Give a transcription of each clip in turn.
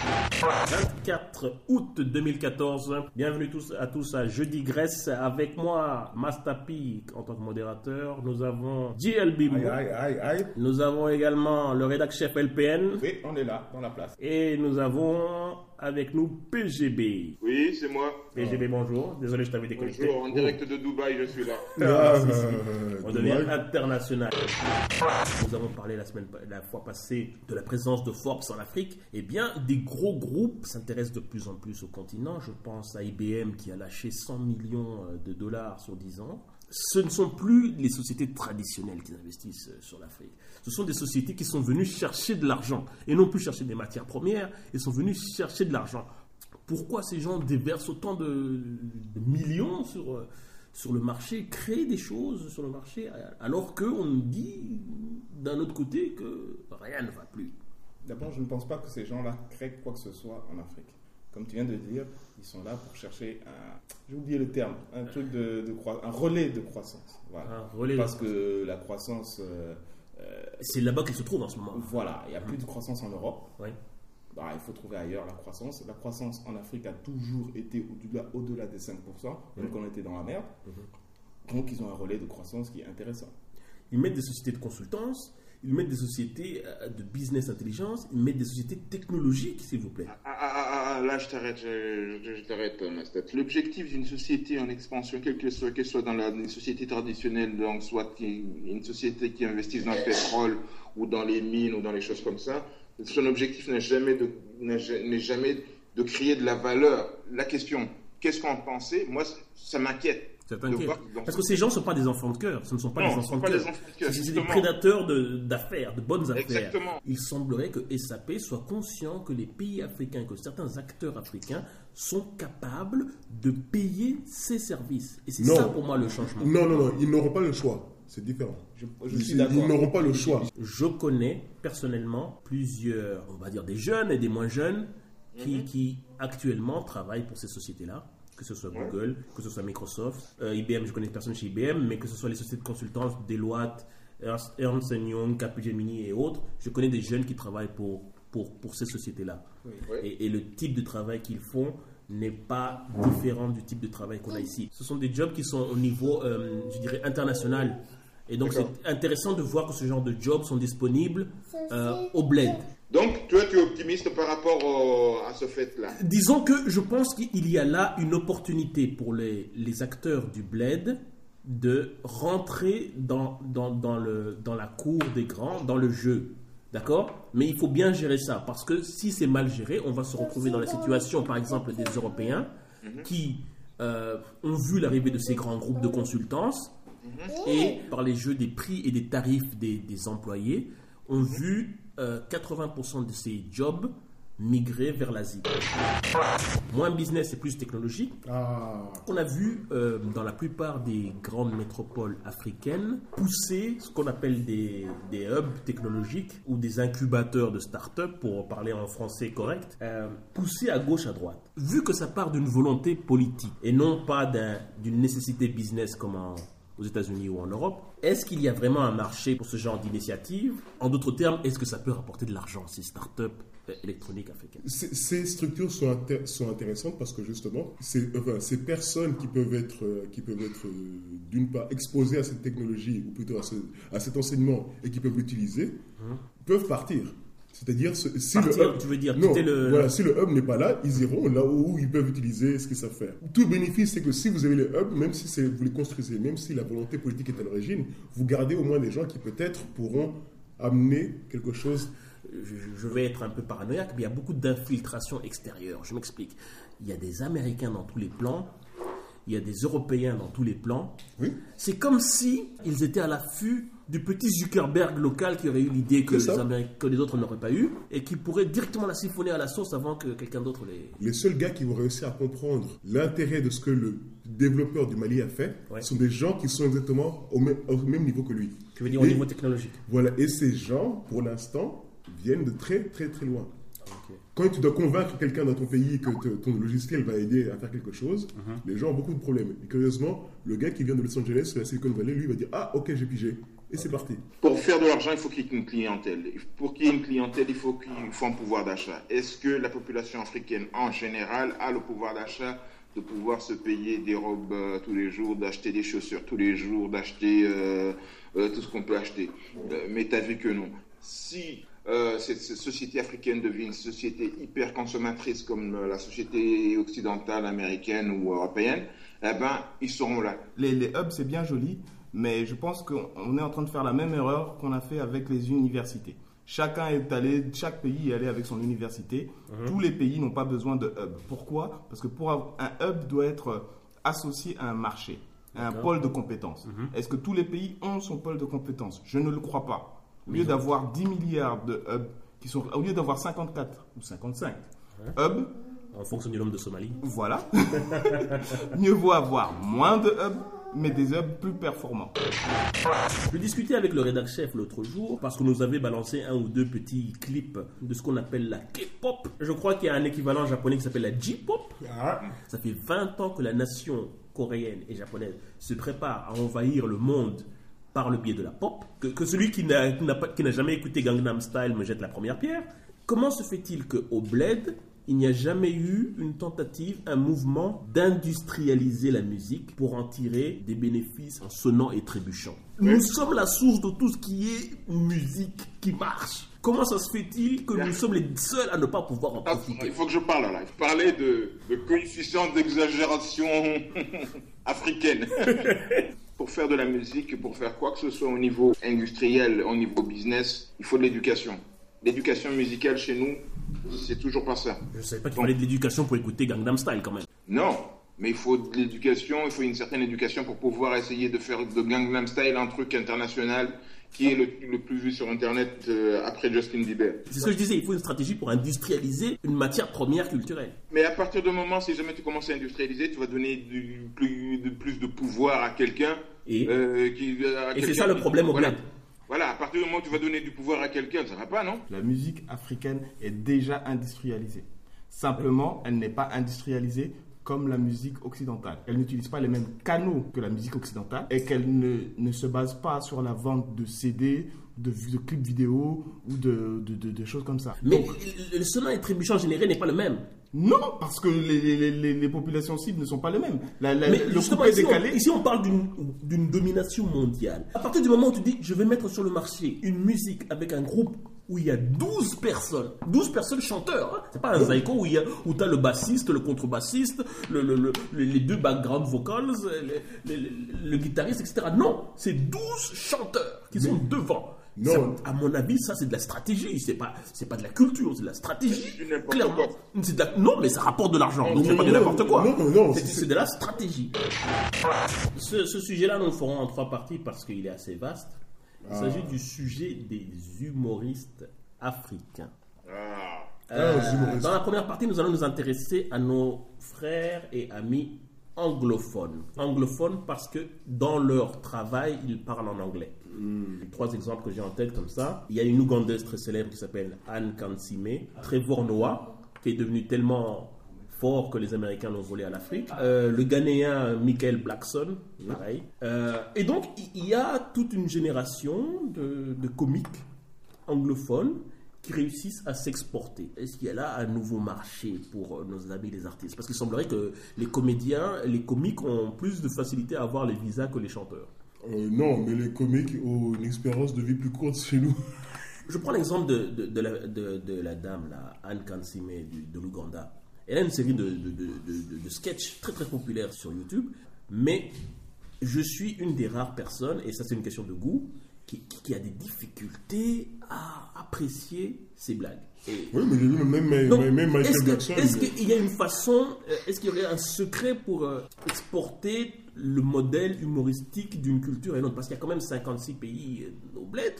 24 août 2014. Bienvenue tous à tous à Jeudi Grèce. Avec moi, Mastapi en tant que modérateur. Nous avons JL Bimbo. Aïe, aïe, aïe, aïe. Nous avons également le rédac chef LPN. Oui, on est là, dans la place. Et nous avons avec nous PGB. Oui, c'est moi. PGB, bonjour. Désolé, je t'avais déconnecté. Bonjour, en direct de Dubaï, je suis là. Ah, si, si. Euh, On devient international. Nous avons parlé la semaine, la fois passée de la présence de Forbes en Afrique. Eh bien, des gros groupes s'intéressent de plus en plus au continent. Je pense à IBM qui a lâché 100 millions euh, de dollars sur 10 ans. Ce ne sont plus les sociétés traditionnelles qui investissent euh, sur l'Afrique. Ce sont des sociétés qui sont venues chercher de l'argent et non plus chercher des matières premières. Ils sont venus chercher de l'argent. Pourquoi ces gens déversent autant de, millions sur, euh, sur le marché, créent des choses sur le marché, alors qu'on dit d'un autre côté que rien ne va plus? D'abord, je ne pense pas que ces gens-là créent quoi que ce soit en Afrique. Comme tu viens de dire, ils sont là pour chercher un, j'ai oublié le terme, un truc de, un relais de croissance. Voilà. Un relais de Parce que la croissance, euh, euh, C'est là-bas qu'ils se trouvent en ce moment. voilà, il n'y a plus de croissance en Europe. Bah, il faut trouver ailleurs la croissance. La croissance en Afrique a toujours été au-delà, au-delà des 5%, même quand on était dans la merde. Donc, ils ont un relais de croissance qui est intéressant. Ils mettent des sociétés de consultance, ils mettent des sociétés euh, de business intelligence, ils mettent des sociétés technologiques, s'il vous plaît. Ah, ah, ah, là, je t'arrête, je, je- je. L'objectif d'une société en expansion, quelle que soit, qu'elle soit dans la une société traditionnelle, donc soit une société qui investisse dans le pétrole ou dans les mines ou dans les choses comme ça, son objectif n'est jamais de, n'est ja- n'est jamais de créer de la valeur. La question, qu'est-ce qu'on pensait Moi, ça m'inquiète. Parce que ces gens ne sont pas des enfants de cœur. Ce ne sont pas Non, des enfants sont de pas cœur. des enfants de cœur, C'est- C'est des prédateurs de- d'affaires, de, bonnes affaires. Exactement. Il semblerait que SAP soit conscient que les pays africains, que certains acteurs africains sont capables de payer ces services. Et c'est Non. ça pour moi le changement. Non, non, non, ils n'auront pas le choix. C'est différent. Je, je Ils, suis ils d'accord. n'auront pas le choix. Je connais personnellement plusieurs, on va dire des jeunes et des moins jeunes, qui, qui actuellement travaillent pour ces sociétés-là, que ce soit Google, que ce soit Microsoft, Euh, IBM, je connais personne chez IBM, mais que ce soit les sociétés de consultance, Deloitte, Ernst Ernst Young, Capgemini et autres, je connais des jeunes qui travaillent pour, pour, pour ces sociétés-là. Ouais. Et, et le type de travail qu'ils font n'est pas différent du type de travail qu'on a ici. Ce sont des jobs qui sont au niveau, euh, je dirais, international. Et donc c'est intéressant de voir que ce genre de jobs sont disponibles euh, au bled. Donc, toi, tu es optimiste par rapport au- à ce fait-là? Disons que je pense qu'il y a là une opportunité pour les, les acteurs du bled de rentrer dans, dans, dans, le, dans la cour des grands, dans le jeu. D'accord? Mais il faut bien gérer ça, parce que si c'est mal géré, on va se retrouver dans la situation, par exemple, des Européens qui euh, ont vu l'arrivée de ces grands groupes de consultance et par les jeux des prix et des tarifs des, des employés, ont vu euh, 80% de ces jobs migrer vers l'Asie. Moins business et plus technologique. Ah, On a vu euh, dans la plupart des grandes métropoles africaines pousser ce qu'on appelle des, des hubs technologiques ou des incubateurs de start-up, pour parler en français correct, euh, pousser à gauche, à droite. Vu que ça part d'une volonté politique et non pas d'un- d'une nécessité business comme en- aux États-Unis ou en Europe, est-ce qu'il y a vraiment un marché pour ce genre d'initiative? En d'autres termes, est-ce que ça peut rapporter de l'argent, ces start-up euh, électroniques africaines? Ces structures sont, sont intéressantes parce que justement, ces, enfin, ces personnes qui peuvent être, euh, qui peuvent être euh, d'une part exposées à cette technologie ou plutôt à, ce- à cet enseignement et qui peuvent l'utiliser, peuvent partir. C'est-à-dire, ce- si Partir, le hub, tu veux dire non, quitter le- voilà, si le hub n'est pas là, ils iront là où ils peuvent utiliser ce qu'ils savent faire. Tout bénéfice, c'est que si vous avez les hubs, même si vous les construisez, même si la volonté politique est à l'origine, vous gardez au moins des gens qui peut-être pourront amener quelque chose. je, je vais être un peu paranoïaque, mais il y a beaucoup d'infiltration extérieure. Je m'explique. Il y a des Américains dans tous les plans, il y a des Européens dans tous les plans. Oui. C'est comme si ils étaient à l'affût du petit Zuckerberg local qui aurait eu l'idée que, que les autres n'auraient pas eu et qui pourrait directement la siphonner à la source avant que quelqu'un d'autre les. Les seuls gars qui vont réussir à comprendre l'intérêt de ce que le développeur du Mali a fait Ouais. sont des gens qui sont exactement au même, au même niveau que lui. Tu veux dire au niveau technologique Voilà. Et ces gens, pour l'instant, viennent de très très très loin. Quand tu dois convaincre quelqu'un dans ton pays que te- ton logiciel va aider à faire quelque chose, les gens ont beaucoup de problèmes. Et curieusement, le gars qui vient de Los Angeles, de la Silicon Valley, lui va dire Ah, ok, j'ai pigé. Et c'est parti. Pour faire de l'argent, il faut qu'il y ait une clientèle. Pour qu'il y ait une clientèle, il faut qu'il faut un pouvoir d'achat. Est-ce que la population africaine en général a le pouvoir d'achat de pouvoir se payer des robes euh, tous les jours, d'acheter des chaussures tous les jours, d'acheter euh, euh, tout ce qu'on peut acheter? Mais tu as vu que non. Si cette, cette société africaine devient une société hyper consommatrice comme la société occidentale, américaine ou européenne, eh ben, ils seront là. Les, les hubs, c'est bien joli, mais je pense qu'on on est en train de faire la même erreur qu'on a fait avec les universités. Chacun est allé, chaque pays est allé avec son université. Tous les pays n'ont pas besoin de hub. Pourquoi? Parce que pour avoir, un hub doit être associé à un marché, à un pôle de compétences. Est-ce que tous les pays ont son pôle de compétences? Je ne le crois pas. Au lieu d'avoir 10 milliards de hubs, qui sont, au lieu d'avoir 54 ou 55 hubs, En fonction du nombre de Somalie. voilà. Mieux vaut avoir moins de hubs, mais des hubs plus performants. Je discutais avec le rédacteur chef l'autre jour parce que nous avait balancé un ou deux petits clips de ce qu'on appelle la K-pop. Je crois qu'il y a un équivalent japonais qui s'appelle la J-pop. Ça fait 20 ans que la nation coréenne et japonaise se prépare à envahir le monde par le biais de la pop. Que, que celui qui n'a qui n'a pas- qui n'a jamais écouté Gangnam Style me jette la première pierre. Comment se fait-il qu'au Bled, il n'y a jamais eu une tentative, un mouvement d'industrialiser la musique pour en tirer des bénéfices en sonnant et trébuchant Nous sommes la source de tout ce qui est musique qui marche. Comment ça se fait-il que nous sommes les seuls à ne pas pouvoir en profiter? Il faut que je parle là. Parler de, de coefficient d'exagération africaine. pour faire de la musique, pour faire quoi que ce soit au niveau industriel, au niveau business, il faut de l'éducation. L'éducation musicale chez nous, c'est toujours pas ça. Je ne savais pas qu'il fallait de l'éducation pour écouter Gangnam Style quand même. Non, mais il faut de l'éducation, il faut une certaine éducation pour pouvoir essayer de faire de Gangnam Style un truc international qui est le, le plus vu sur Internet euh, après Justin Bieber. C'est ce que je disais, il faut une stratégie pour industrialiser une matière première culturelle. Mais à partir du moment, si jamais tu commences à industrialiser, tu vas donner du plus, de, plus de pouvoir à quelqu'un. Et, euh, qui- à et c'est ça le qui- problème au voilà. bled. Voilà, à partir du moment où tu vas donner du pouvoir à quelqu'un, ça va pas, non? La musique africaine est déjà industrialisée. Simplement, elle n'est pas industrialisée comme la musique occidentale. Elle n'utilise pas les mêmes canaux que la musique occidentale et qu'elle ne, ne se base pas sur la vente de CD, de, de clips vidéo ou de, de- de- de choses comme ça. Mais Donc, le- le sonnant et trébuchant généré n'est pas le même. Non, parce que les, les- les- les populations cibles ne sont pas les mêmes. La- la- Mais le justement, coupé ici, on, décalé, ici, on parle d'une- domination mondiale. À partir du moment où tu dis, je vais mettre sur le marché une musique avec un groupe où il y a 12 personnes, 12 personnes chanteurs, hein. c'est pas un zaïko où, il y a- où le bassiste, le contrebassiste, le, le- le- les deux background vocals, le guitariste, etc. Non, c'est 12 chanteurs qui sont devant. Non. Ça, à mon avis, ça c'est de la stratégie, c'est pas, c'est pas de la culture, c'est de la stratégie. Clairement. quoi. C'est de la- Non, mais ça rapporte de l'argent, donc Non, c'est pas non, n'importe quoi. non, non, C'est- c'est- de la stratégie. Ce, ce sujet-là, nous le ferons en trois parties parce qu'il est assez vaste. Il Ah. s'agit du sujet des humoristes africains. Ah. Euh, humoristes. dans la première partie, nous allons nous intéresser à nos frères et amis anglophones. Anglophones parce que dans leur travail, ils parlent en anglais. Les trois exemples que j'ai en tête comme ça. Il y a une Ougandaise très célèbre qui s'appelle Anne Kansime, Trevor Noah, qui est devenu tellement fort que les Américains l'ont volé à l'Afrique. Euh, le Ghanéen Michael Blackson, pareil. Euh, et donc, il- il y a toute une génération de, de comiques anglophones qui réussissent à s'exporter. Est-ce qu'il y a là un nouveau marché pour euh, nos amis les artistes? Parce qu'il semblerait que les comédiens, les comiques ont plus de facilité à avoir les visas que les chanteurs. Euh, non, mais les comiques ont une expérience de vie plus courte chez nous. Je prends l'exemple de, de, de la, de- la dame, là, Anne Kansime de l'Ouganda. Elle a une série de, de, de, de- de sketchs très très populaires sur YouTube, mais je suis une des rares personnes, et ça c'est une question de goût, qui, a des difficultés à apprécier ces blagues. Et- Oui, mais j'ai vu même, même, Donc, même Michael Jackson. est-ce qu'il y a une façon, euh, est-ce qu'il y aurait un secret pour euh, exporter le modèle humoristique d'une culture et l'autre Parce qu'il y a quand même 56 pays euh, bled,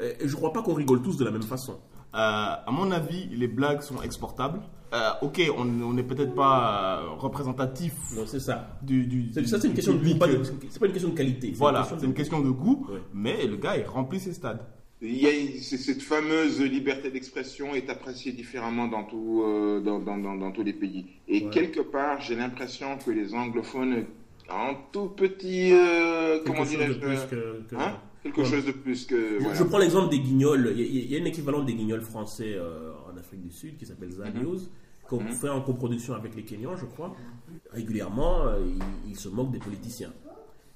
euh, et je ne crois pas qu'on rigole tous de la même façon. Euh, à mon avis, les blagues sont exportables. Euh, ok, on n'est peut-être pas euh, représentatif Donc c'est ça. du, du, C'est- Ça, c'est une question de public. pas pas une question de qualité. Voilà, c'est une question de goût, Ouais. mais le gars, il remplit ses stades. Il y a cette fameuse liberté d'expression est appréciée différemment dans, tout, euh, dans, dans, dans, dans tous les pays. Et Ouais. quelque part, j'ai l'impression que les anglophones ont un tout petit, euh, comment dirais-je, plus que, que- hein, quelque chose de plus que. Je- voilà. Je prends l'exemple des guignols. Il y, a- il y a une équivalent des guignols français euh, en Afrique du Sud qui s'appelle Zalios, qu'on fait en coproduction avec les Kenyans, je crois. Régulièrement, euh, ils, ils se moquent des politiciens.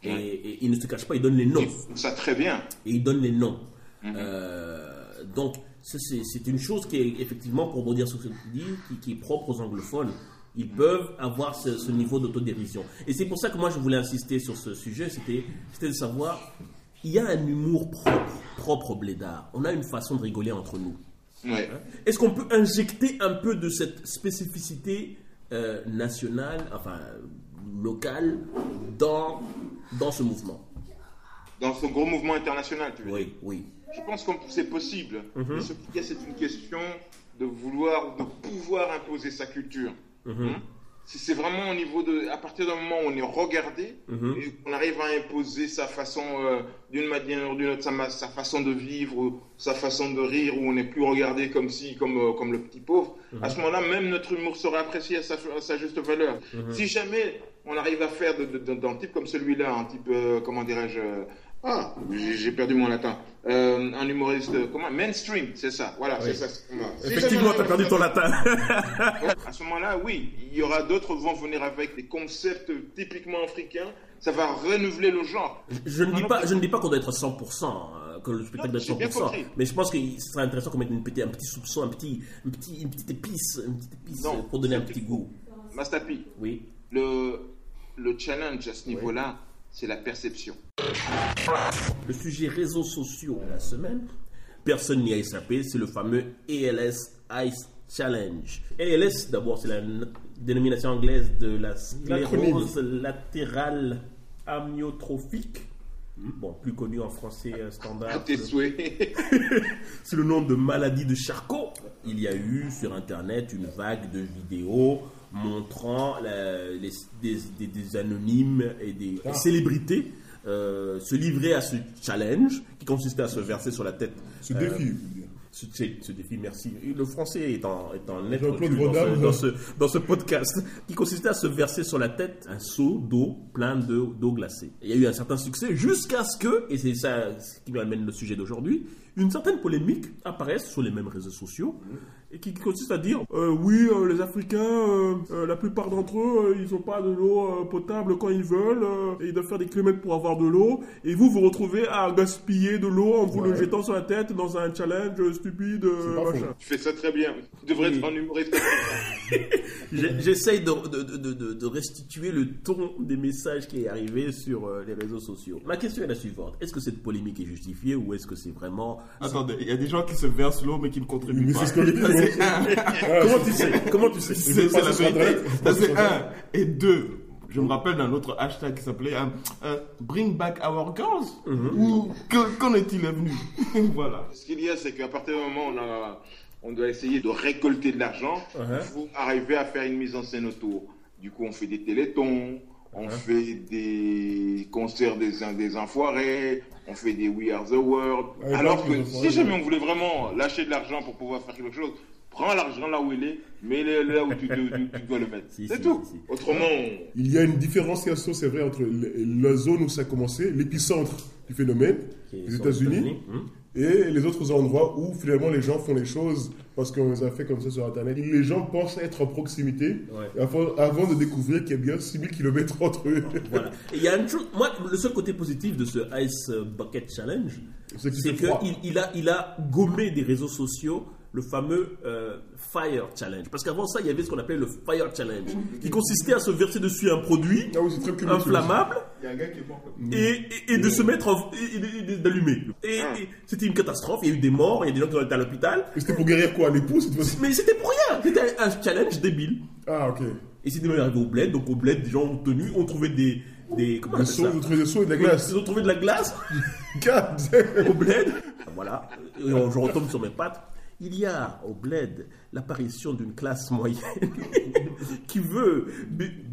Et, et ils ne se cachent pas, ils donnent les noms. Ça très bien. Et ils donnent les noms. Euh, donc, c'est une chose qui est effectivement, pour rebondir sur ce que tu dis, qui, qui est propre aux anglophones. Ils peuvent avoir ce, ce niveau d'autodérision. Et c'est pour ça que moi, je voulais insister sur ce sujet, c'était c'était de savoir, il y a un humour propre, propre au blédard. On a une façon de rigoler entre nous. Ouais. Est-ce qu'on peut injecter un peu de cette spécificité euh, nationale, enfin locale, dans, dans ce mouvement? Dans ce gros mouvement international, tu veux dire? Oui, oui. Je pense que c'est possible. Mhm. Mais ce c'est une question de vouloir, de pouvoir imposer sa culture. Mhm. Hein? C'est vraiment au niveau de, à partir d'un moment où on est regardé Mhm. et qu'on arrive à imposer sa façon, euh, d'une manière ou d'une autre, sa, façon de vivre, sa façon de rire, où on n'est plus regardé comme si, comme, euh, comme le petit pauvre. Mhm. À ce moment-là, même notre humour sera apprécié à sa, à sa juste valeur. Mhm. Si jamais on arrive à faire d'un type comme celui-là, un type, euh, comment dirais-je, ah, j'ai perdu mon latin. Euh, un humoriste, euh, comment? Mainstream, c'est ça. Voilà, c'est ça. c'est. Si Effectivement, tu as perdu ton latin. à ce moment-là, oui, il y aura d'autres vont venir avec des concepts typiquement africains. Ça va renouveler le genre. Je ne dis pas, je ne dis pas qu'on doit être 100%, euh, que le spectacle doit être 100%, compris. mais je pense que ce serait intéressant qu'on mette une petite- un petit soupçon, un petit, un petit, une petite épice, une petite épice Non, pour donner un petit goût. Mastapi, Oui. le, le challenge à ce niveau-là, c'est la perception. Le sujet réseaux sociaux de la semaine, personne n'y a échappé, c'est le fameux ALS Ice Challenge. ALS, d'abord, c'est la dénomination anglaise de la sclérose latérale amyotrophique. Bon, plus connu en français euh, À standard. tes souhaits. C'est le nom de maladie de Charcot. Il y a eu sur Internet une vague de vidéos montrant la- les- des, des- des anonymes et des célébrités euh, se livrer à ce challenge qui consistait à se verser sur la tête. Ce euh, défi, dire. ce, défi, merci. Le français est en, est en recul dans, ce, dans, ce, dans ce podcast, qui consistait à se verser sur la tête un seau d'eau plein de- d'eau glacée. Il y a eu un certain succès jusqu'à ce que, et c'est ça ce qui m'amène le sujet d'aujourd'hui, une certaine polémique apparaisse sur les mêmes réseaux sociaux et qui consiste à dire euh, oui, euh, les Africains, euh, euh, la plupart d'entre eux, euh, ils n'ont pas de l'eau euh, potable quand ils veulent euh, et ils doivent faire des kilomètres pour avoir de l'eau et vous vous retrouvez à gaspiller de l'eau en vous le jetant sur la tête dans un challenge stupide. euh. Tu fais ça très bien. Tu devrais Oui. être un humoriste. J'essaye de, de- de- de- restituer le ton des messages qui est arrivé sur les réseaux sociaux. Ma question est la suivante. Est-ce que cette polémique est justifiée ou est-ce que c'est vraiment... Attendez, il y a des gens qui se versent l'eau mais qui ne contribuent Mais pas. c'est ce qu'on dit. Comment tu sais? Comment tu sais? C'est la vérité. Ça, c'est un. Et deux, je me rappelle d'un autre hashtag qui s'appelait euh, euh, Bring back our girls. Ou que- qu'en est-il venu? Voilà. Ce qu'il y a, c'est qu'à partir du moment où on, a- on doit essayer de récolter de l'argent, il Uh-huh. faut arriver à faire une mise en scène autour. Du coup, on fait des télétons, on Uh-huh. fait des concerts des, des enfoirés, on fait des We Are the World. Ouais, Alors que si jamais ouais. on voulait vraiment lâcher de l'argent pour pouvoir faire quelque chose, prends l'argent là où il est, mets-le là où tu, tu- tu- tu dois le mettre. Si, c'est si, tout. si, si. Autrement, Il y a une différenciation, c'est vrai, entre la zone où ça a commencé, l'épicentre du phénomène, les États-Unis, hum. Et les autres endroits où finalement les gens font les choses parce qu'on les a fait comme ça sur Internet. Les gens pensent être en proximité Ouais. avant, avant de découvrir qu'il y a bien 6000 km entre eux. Voilà. Il y a une chose, moi, le seul côté positif de ce Ice Bucket Challenge, C'est qu'il il a, il a gommé des réseaux sociaux le fameux euh, Fire Challenge. Parce qu'avant ça, il y avait ce qu'on appelait le Fire Challenge, qui consistait à se verser dessus un produit Ah oui, inflammable y a un gars qui est mort. et, et- et de se mettre en, et- et- et d'allumer. Et, et c'était une catastrophe, il y a eu des morts, il y a des gens qui ont été à l'hôpital. Et C'était pour guérir quoi cette fois-ci Mais c'était pour rien, c'était un challenge débile. Ah, ok. Et c'était arrivé au bled, donc au bled, des gens ont tenu, ont trouvé des. des comment on ça vous trouvez des seaux et de la glace. Ils ont trouvé de la glace au bled. Voilà, et je retombe sur mes pattes. Il y a au bled l'apparition d'une classe moyenne qui veut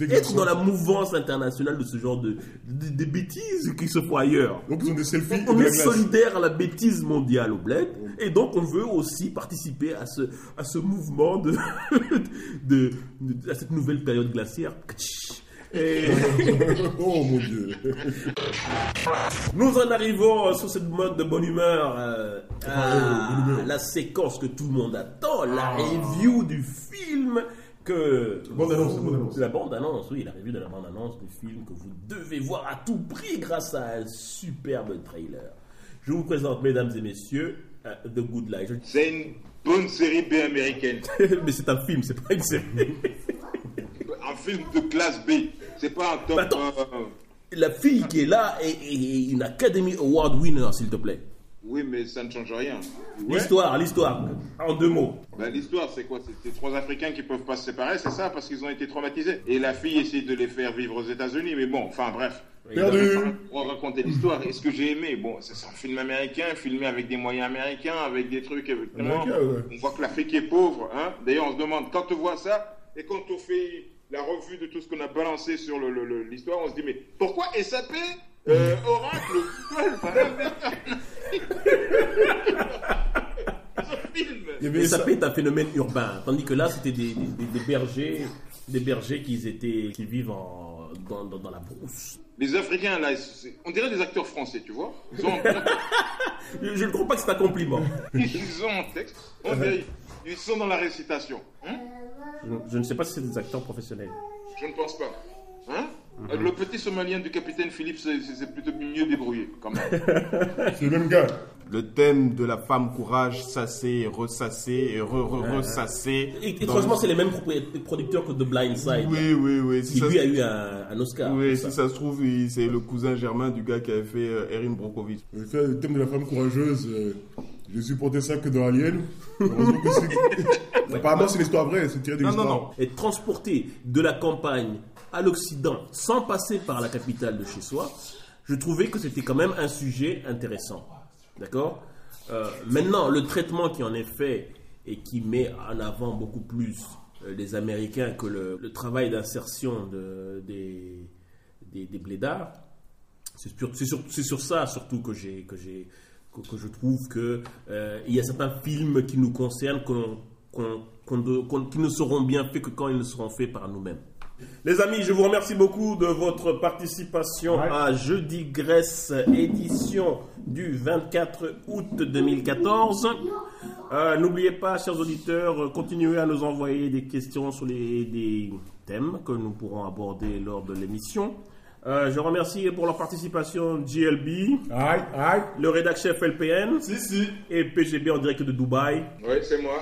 être dans la mouvance internationale de ce genre de, de- de bêtises qui se font ailleurs. Donc ils ont des selfies On la est solidaire à la bêtise mondiale au bled et donc on veut aussi participer à ce, à ce mouvement de, de- à cette nouvelle période glaciaire. Et oh mon dieu. nous en arrivons sur cette mode de bonne humeur euh, à bonne humeur. la séquence que tout le monde attend, la review du film que... Bande-annonce, bande-annonce. La bande-annonce, oui, la review de la bande-annonce du film que vous devez voir à tout prix grâce à un superbe trailer. Je vous présente, mesdames et messieurs, euh, The Good Life. C'est une bonne série B américaine. Mais c'est un film, c'est pas une série. Un film de classe B. C'est pas un top. Attends. euh, La fille qui est là est, est une Academy Award winner, s'il te plaît. oui, mais ça ne change rien. Ouais. L'histoire, l'histoire, en deux mots. Ben, L'histoire, c'est quoi? C'est trois Africains qui peuvent pas se séparer, c'est ça, parce qu'ils ont été traumatisés. Et la fille essaie de les faire vivre aux États-Unis, mais bon, enfin bref. Perdu. On va raconter l'histoire. Et ce que j'ai aimé, bon, c'est un film américain, filmé avec des moyens américains, avec des trucs. évidemment. Américain, ouais. On voit que l'Afrique est pauvre. Hein D'ailleurs, on se demande, quand on voit ça, et quand on fait la revue de tout ce qu'on a balancé sur l'histoire, on se dit, mais pourquoi SAP, euh, Oracle, Google, peut être un phénomène urbain, tandis que là, c'était des, des- des bergers, des bergers qui étaient, qui vivent en, dans, dans- dans la brousse. Les Africains, là, on dirait des acteurs français, tu vois. Ils ont, Je ne crois pas que c'est un compliment. ils ont un texte, on dirait, ils sont dans la récitation. Hein Je, je ne sais pas si c'est des acteurs professionnels. Je ne pense pas. Hein Euh, Le petit somalien du capitaine Philippe, c'est plutôt mieux débrouillé, quand même. C'est le même gars. Le thème de la femme courage, sasser, ressasser et re-re-ressasser. Et, et franchement, le- c'est les mêmes producteurs que The Blind Side, Oui, oui, oui. Si qui lui a eu un, un Oscar. oui, si ça. ça se trouve, c'est le cousin germain du gars qui avait fait euh, Erin Brockovich. Le thème de la femme courageuse, euh, j'ai supporté ça que dans Alien. Apparemment, c'est l'histoire vraie, c'est tiré d'une Non, non, histoire. non. être transporté de la campagne à l'Occident sans passer par la capitale de chez soi, je trouvais que c'était quand même un sujet intéressant. D'accord Euh, Maintenant, le traitement qui en est fait et qui met en avant beaucoup plus euh, les Américains que le, le travail d'insertion de- des, des, des blédards, c'est sur, sur- c'est sur ça surtout que, j'ai, que, je trouve que euh, il y a certains films qui nous concernent qu'on- qu'on- qu'on de- qu'on- qui ne seront bien faits que quand ils seront faits par nous-mêmes. Les amis, je vous remercie beaucoup de votre participation à Jeudi Grèce, édition du 24 août 2014. Euh, N'oubliez pas, chers auditeurs, euh, continuez à nous envoyer des questions sur les des thèmes que nous pourrons aborder lors de l'émission. Euh, je remercie pour leur participation JLB, Aïe, aïe. le rédac chef LPN Si, si. et PGB en direct de Dubaï. Oui, c'est moi.